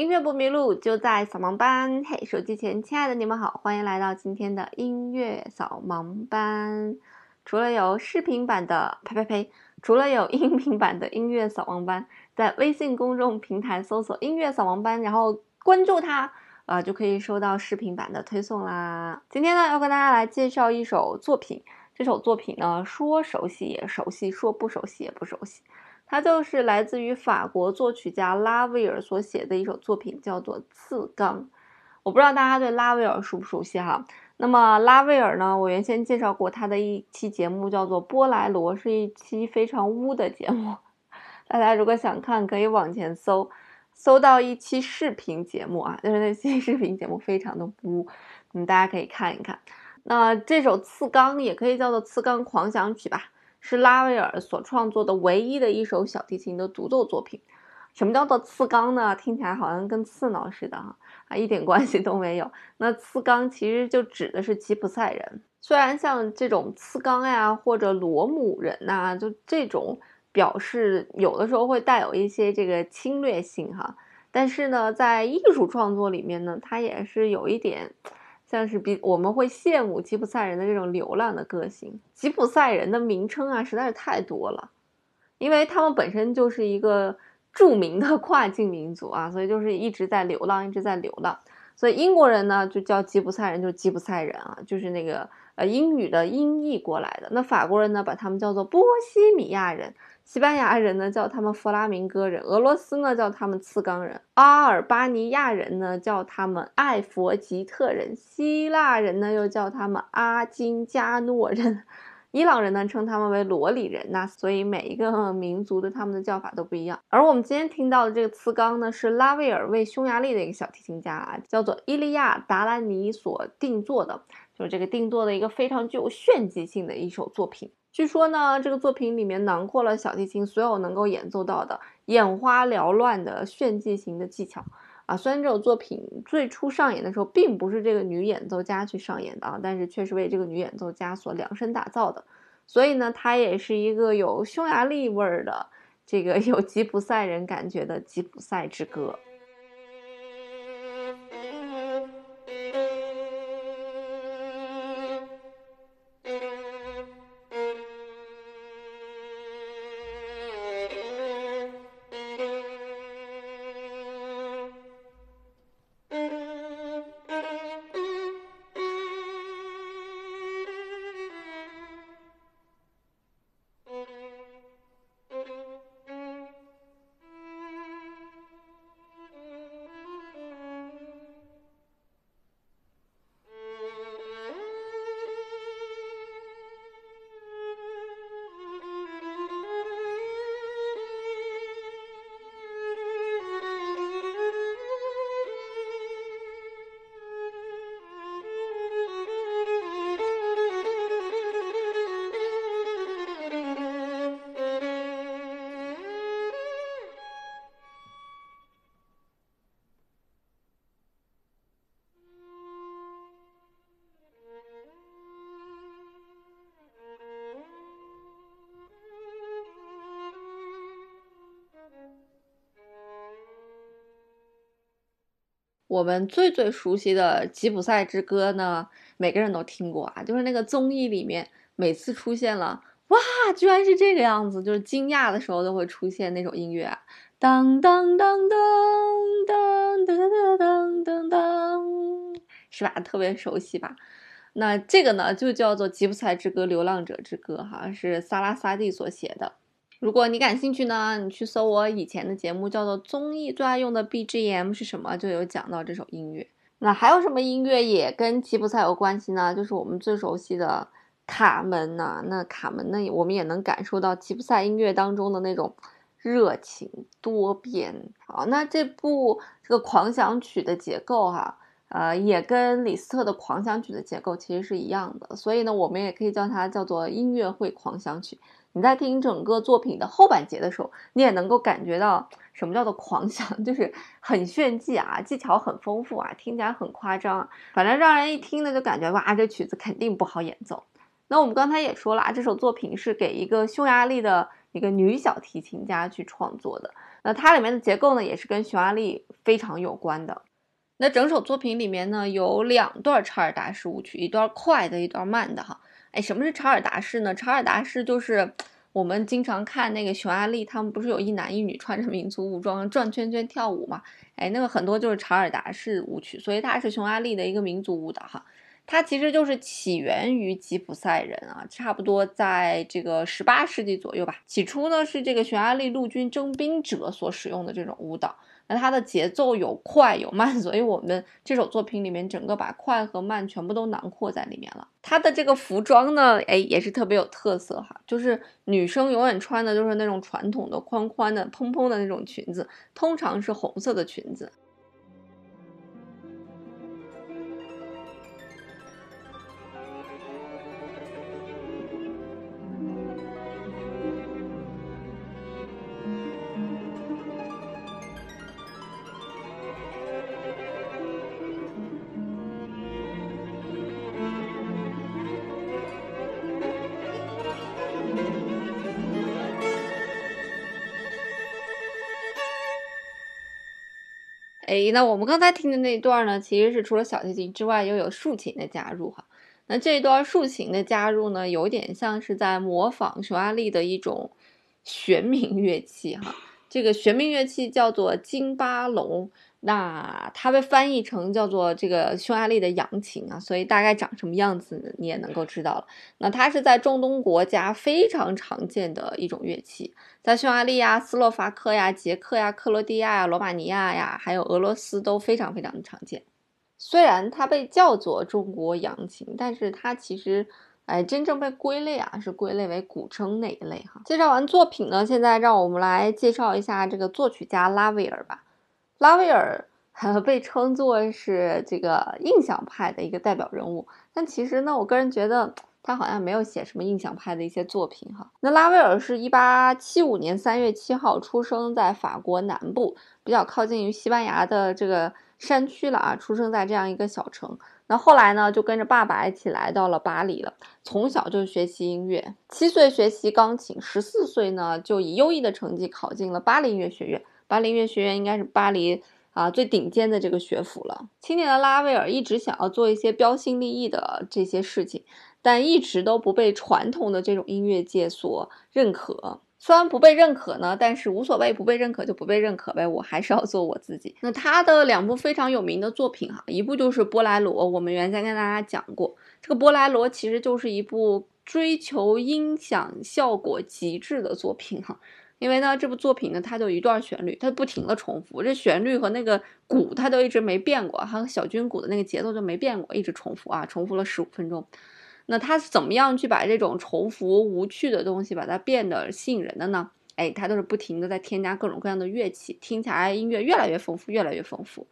音乐不迷路，就在扫盲班。嘿，手机前亲爱的你们好，欢迎来到今天的音乐扫盲班。除了有视频版的，呸呸呸，除了有音频版的音乐扫盲班，在微信公众平台搜索“音乐扫盲班”，然后关注它，啊，就可以收到视频版的推送啦。今天呢，要跟大家来介绍一首作品。这首作品呢，说熟悉也熟悉，说不熟悉也不熟悉。它就是来自于法国作曲家拉威尔所写的一首作品，叫做《次钢》。我不知道大家对拉威尔熟不熟悉哈？那么拉威尔呢，我原先介绍过他的一期节目，叫做《波莱罗》，是一期非常污的节目。大家如果想看，可以往前搜，搜到一期视频节目啊，就是那期 视频节目非常的污，嗯，大家可以看一看。那这首《次钢》也可以叫做《次钢狂想曲》吧。是拉威尔所创作的唯一的一首小提琴的独奏作品。什么叫做次钢呢？听起来好像跟刺挠似的哈，啊，一点关系都没有。那次钢其实就指的是吉普赛人。虽然像这种次钢呀，或者罗姆人呐，就这种表示有的时候会带有一些这个侵略性哈，但是呢，在艺术创作里面呢，它也是有一点。像是比我们会羡慕吉普赛人的这种流浪的个性。吉普赛人的名称啊，实在是太多了，因为他们本身就是一个著名的跨境民族啊，所以就是一直在流浪，一直在流浪。所以英国人呢就叫吉普赛人，就吉普赛人啊，就是那个呃英语的音译过来的。那法国人呢把他们叫做波西米亚人。西班牙人呢叫他们弗拉明戈人，俄罗斯呢叫他们次冈人，阿尔巴尼亚人呢叫他们艾佛吉特人，希腊人呢又叫他们阿金加诺人，伊朗人呢称他们为罗里人。那所以每一个 民族的他们的叫法都不一样。而我们今天听到的这个次纲呢，是拉威尔为匈牙利的一个小提琴家啊，叫做伊利亚达兰尼所定做的，就是这个定做的一个非常具有炫技性的一首作品。据说呢，这个作品里面囊括了小提琴所有能够演奏到的眼花缭乱的炫技型的技巧啊。虽然这首作品最初上演的时候并不是这个女演奏家去上演的啊，但是却是为这个女演奏家所量身打造的。所以呢，它也是一个有匈牙利味儿的，这个 有吉普赛人感觉的吉普赛之歌。我们最最熟悉的吉普赛之歌呢，每个人都听过啊，就是那个综艺里面每次出现了，哇，居然是这个样子，就是惊讶的时候都会出现那种音乐，当当当当当当当当当，是吧？特别熟悉吧？那这个呢，就叫做吉普赛之歌，流浪者之歌，哈，是萨拉萨蒂所写的。如果你感兴趣呢，你去搜我以前的节目，叫做《综艺最爱用的 BGM 是什么》，就有讲到这首音乐。那还有什么音乐也跟吉普赛有关系呢？就是我们最熟悉的卡门呐。那卡门呢，我们也能感受到吉普赛音乐当中的那种热情多变。好，那这部这个狂想曲的结构哈，呃，也跟李斯特的狂想曲的结构其实是一样的，所以呢，我们也可以叫它叫做音乐会狂想曲。你在听整个作品的后半节的时候，你也能够感觉到什么叫做狂想，就是很炫技啊，技巧很丰富啊，听起来很夸张，反正让人一听呢就感觉哇，这曲子肯定不好演奏。那我们刚才也说了啊，这首作品是给一个匈牙利的一个女小提琴家去创作的，那它里面的结构呢，也是跟匈牙利非常有关的。那整首作品里面呢，有两段查尔达式舞曲，一段快的，一段慢的哈。哎，什么是查尔达式呢？查尔达式就是我们经常看那个匈牙利，他们不是有一男一女穿着民族武装转圈圈跳舞嘛？哎，那个很多就是查尔达式舞曲，所以它是匈牙利的一个民族舞蹈哈。它其实就是起源于吉普赛人啊，差不多在这个十八世纪左右吧。起初呢，是这个匈牙利陆军征兵者所使用的这种舞蹈。那它的节奏有快有慢，所以我们这首作品里面整个把快和慢全部都囊括在里面了。它的这个服装呢，哎，也是特别有特色哈，就是女生永远穿的就是那种传统的宽宽的蓬蓬的那种裙子，通常是红色的裙子。哎，那我们刚才听的那段呢，其实是除了小提琴之外，又有竖琴的加入哈。那这一段竖琴的加入呢，有点像是在模仿匈牙利的一种玄冥乐器哈。这个玄冥乐器叫做金巴龙。那它被翻译成叫做这个匈牙利的扬琴啊，所以大概长什么样子你也能够知道了。那它是在中东国家非常常见的一种乐器，在匈牙利呀、斯洛伐克呀、捷克呀、克罗地亚呀、罗马尼亚呀，还有俄罗斯都非常非常的常见。虽然它被叫做中国扬琴，但是它其实哎真正被归类啊是归类为古筝那一类哈。介绍完作品呢，现在让我们来介绍一下这个作曲家拉威尔吧。拉威尔被称作是这个印象派的一个代表人物，但其实呢，我个人觉得他好像没有写什么印象派的一些作品哈。那拉威尔是一八七五年三月七号出生在法国南部，比较靠近于西班牙的这个山区了啊，出生在这样一个小城。那后来呢，就跟着爸爸一起来到了巴黎了，从小就学习音乐，七岁学习钢琴，十四岁呢就以优异的成绩考进了巴黎音乐学院。巴黎音乐学院应该是巴黎啊最顶尖的这个学府了。青年的拉威尔一直想要做一些标新立异的这些事情，但一直都不被传统的这种音乐界所认可。虽然不被认可呢，但是无所谓，不被认可就不被认可呗，我还是要做我自己。那他的两部非常有名的作品哈，一部就是波莱罗，我们原先跟大家讲过，这个波莱罗其实就是一部追求音响效果极致的作品哈。因为呢，这部作品呢，它就一段旋律，它不停的重复，这旋律和那个鼓它都一直没变过，还有小军鼓的那个节奏就没变过，一直重复啊，重复了十五分钟。那他是怎么样去把这种重复无趣的东西把它变得吸引人的呢？哎，他都是不停的在添加各种各样的乐器，听起来音乐越来越丰富，越来越丰富。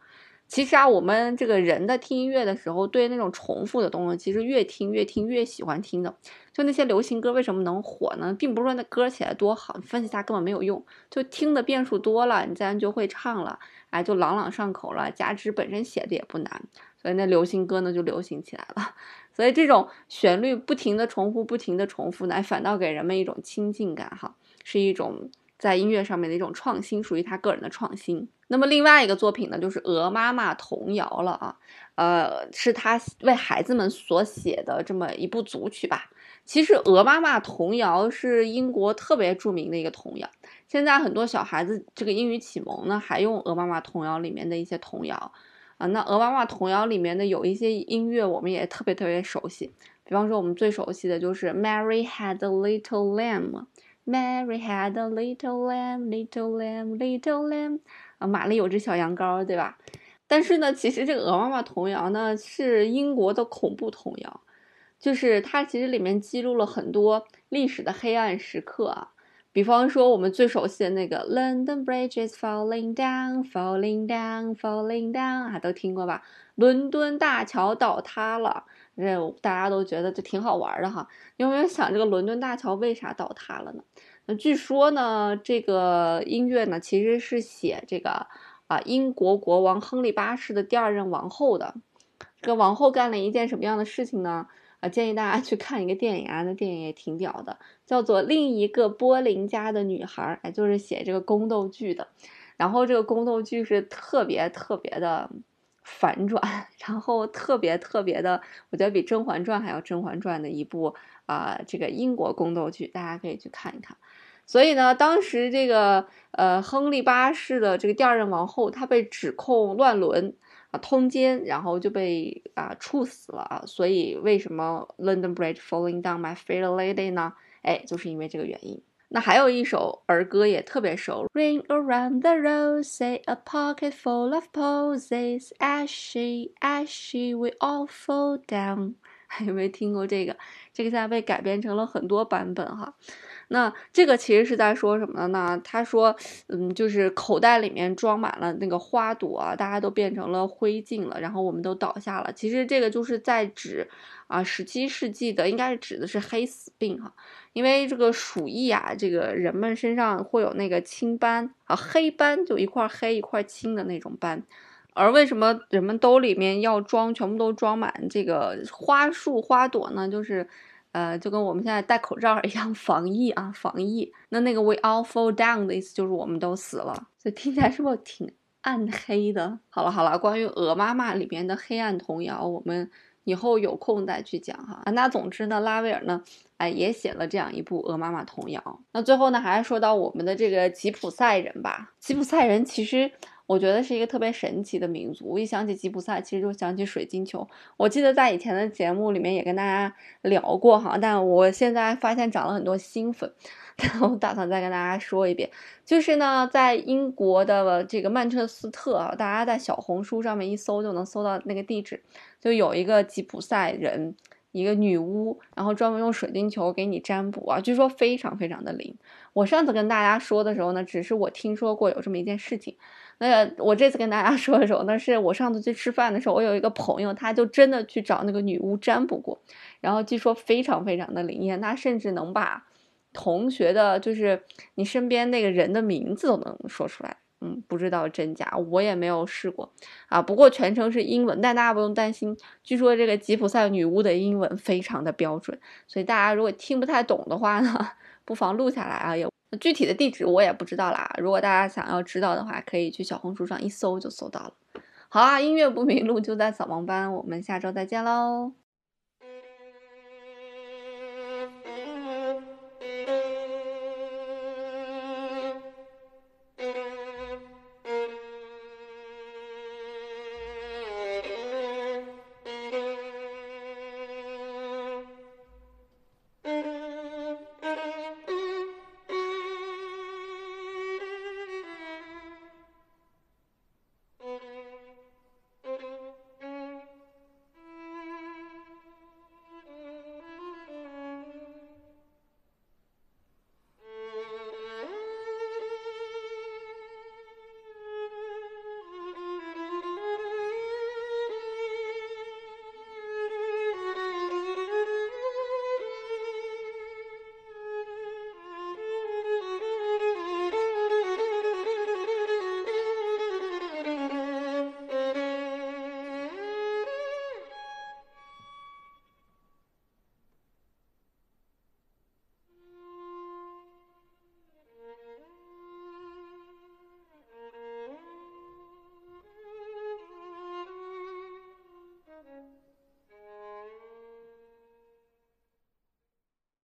其实啊，我们这个人在听音乐的时候，对那种重复的东西，其实越听越听越喜欢听的。就那些流行歌为什么能火呢？并不是说那歌写的多好，你分析它根本没有用。就听的遍数多了，你自然就会唱了，哎，就朗朗上口了。加之本身写的也不难，所以那流行歌呢就流行起来了。所以这种旋律不停的重复，不停的重复，呢，反倒给人们一种亲近感，哈，是一种。在音乐上面的一种创新，属于他个人的创新。那么另外一个作品呢，就是《鹅妈妈童谣》了啊，呃，是他为孩子们所写的这么一部组曲吧。其实《鹅妈妈童谣》是英国特别著名的一个童谣，现在很多小孩子这个英语启蒙呢，还用《鹅妈妈童谣》里面的一些童谣啊。那《鹅妈妈童谣》里面的有一些音乐，我们也特别特别熟悉，比方说我们最熟悉的就是《Mary Had a Little Lamb》。Mary had a little lamb, little lamb, little lamb。啊，玛丽有只小羊羔，对吧？但是呢，其实这个鹅妈妈童谣呢是英国的恐怖童谣，就是它其实里面记录了很多历史的黑暗时刻啊。比方说我们最熟悉的那个 London Bridge is falling down, falling down, falling down，啊，都听过吧？伦敦大桥倒塌了。这大家都觉得这挺好玩的哈，你有没有想这个伦敦大桥为啥倒塌了呢？那据说呢，这个音乐呢其实是写这个啊英国国王亨利八世的第二任王后的。这个王后干了一件什么样的事情呢？啊，建议大家去看一个电影啊，那电影也挺屌的，叫做《另一个波林家的女孩》，哎，就是写这个宫斗剧的。然后这个宫斗剧是特别特别的反转，然后特别特别的，我觉得比《甄嬛传》还要《甄嬛传》的一部啊，这个英国宫斗剧，大家可以去看一看。所以呢，当时这个呃，亨利八世的这个第二任王后，她被指控乱伦啊，通奸，然后就被啊处死了啊。所以为什么 London Bridge falling down, my fair lady 呢？哎，就是因为这个原因。那还有一首儿歌也特别熟，Ring around the rosy, a pocket full of posies, ashy, ashy, we all fall down。还有没有听过这个？这个现在被改编成了很多版本哈。那这个其实是在说什么呢？他说，嗯，就是口袋里面装满了那个花朵啊，大家都变成了灰烬了，然后我们都倒下了。其实这个就是在指啊，十七世纪的，应该是指的是黑死病哈，因为这个鼠疫啊，这个人们身上会有那个青斑啊，黑斑就一块黑一块青的那种斑。而为什么人们兜里面要装全部都装满这个花束花朵呢？就是。呃，就跟我们现在戴口罩一样，防疫啊，防疫。那那个 we all fall down 的意思就是我们都死了，所以听起来是不是挺暗黑的？好了好了，关于鹅妈妈里面的黑暗童谣，我们以后有空再去讲哈。那总之呢，拉威尔呢，哎，也写了这样一部鹅妈妈童谣。那最后呢，还是说到我们的这个吉普赛人吧。吉普赛人其实。我觉得是一个特别神奇的民族。我一想起吉普赛，其实就想起水晶球。我记得在以前的节目里面也跟大家聊过哈，但我现在发现长了很多新粉，我打算再跟大家说一遍。就是呢，在英国的这个曼彻斯特啊，大家在小红书上面一搜就能搜到那个地址，就有一个吉普赛人，一个女巫，然后专门用水晶球给你占卜啊，据说非常非常的灵。我上次跟大家说的时候呢，只是我听说过有这么一件事情。那个，我这次跟大家 说的时候，那是我上次去吃饭的时候，我有一个朋友，他就真的去找那个女巫占卜过，然后据说非常非常的灵验，他甚至能把同学的，就是你身边那个人的名字都能说出来。嗯，不知道真假，我也没有试过啊。不过全程是英文，但大家不用担心，据说这个吉普赛女巫的英文非常的标准，所以大家如果听不太懂的话呢，不妨录下来啊，也。具体的地址我也不知道啦，如果大家想要知道的话，可以去小红书上一搜就搜到了。好啊，音乐不迷路就在扫盲班，我们下周再见喽。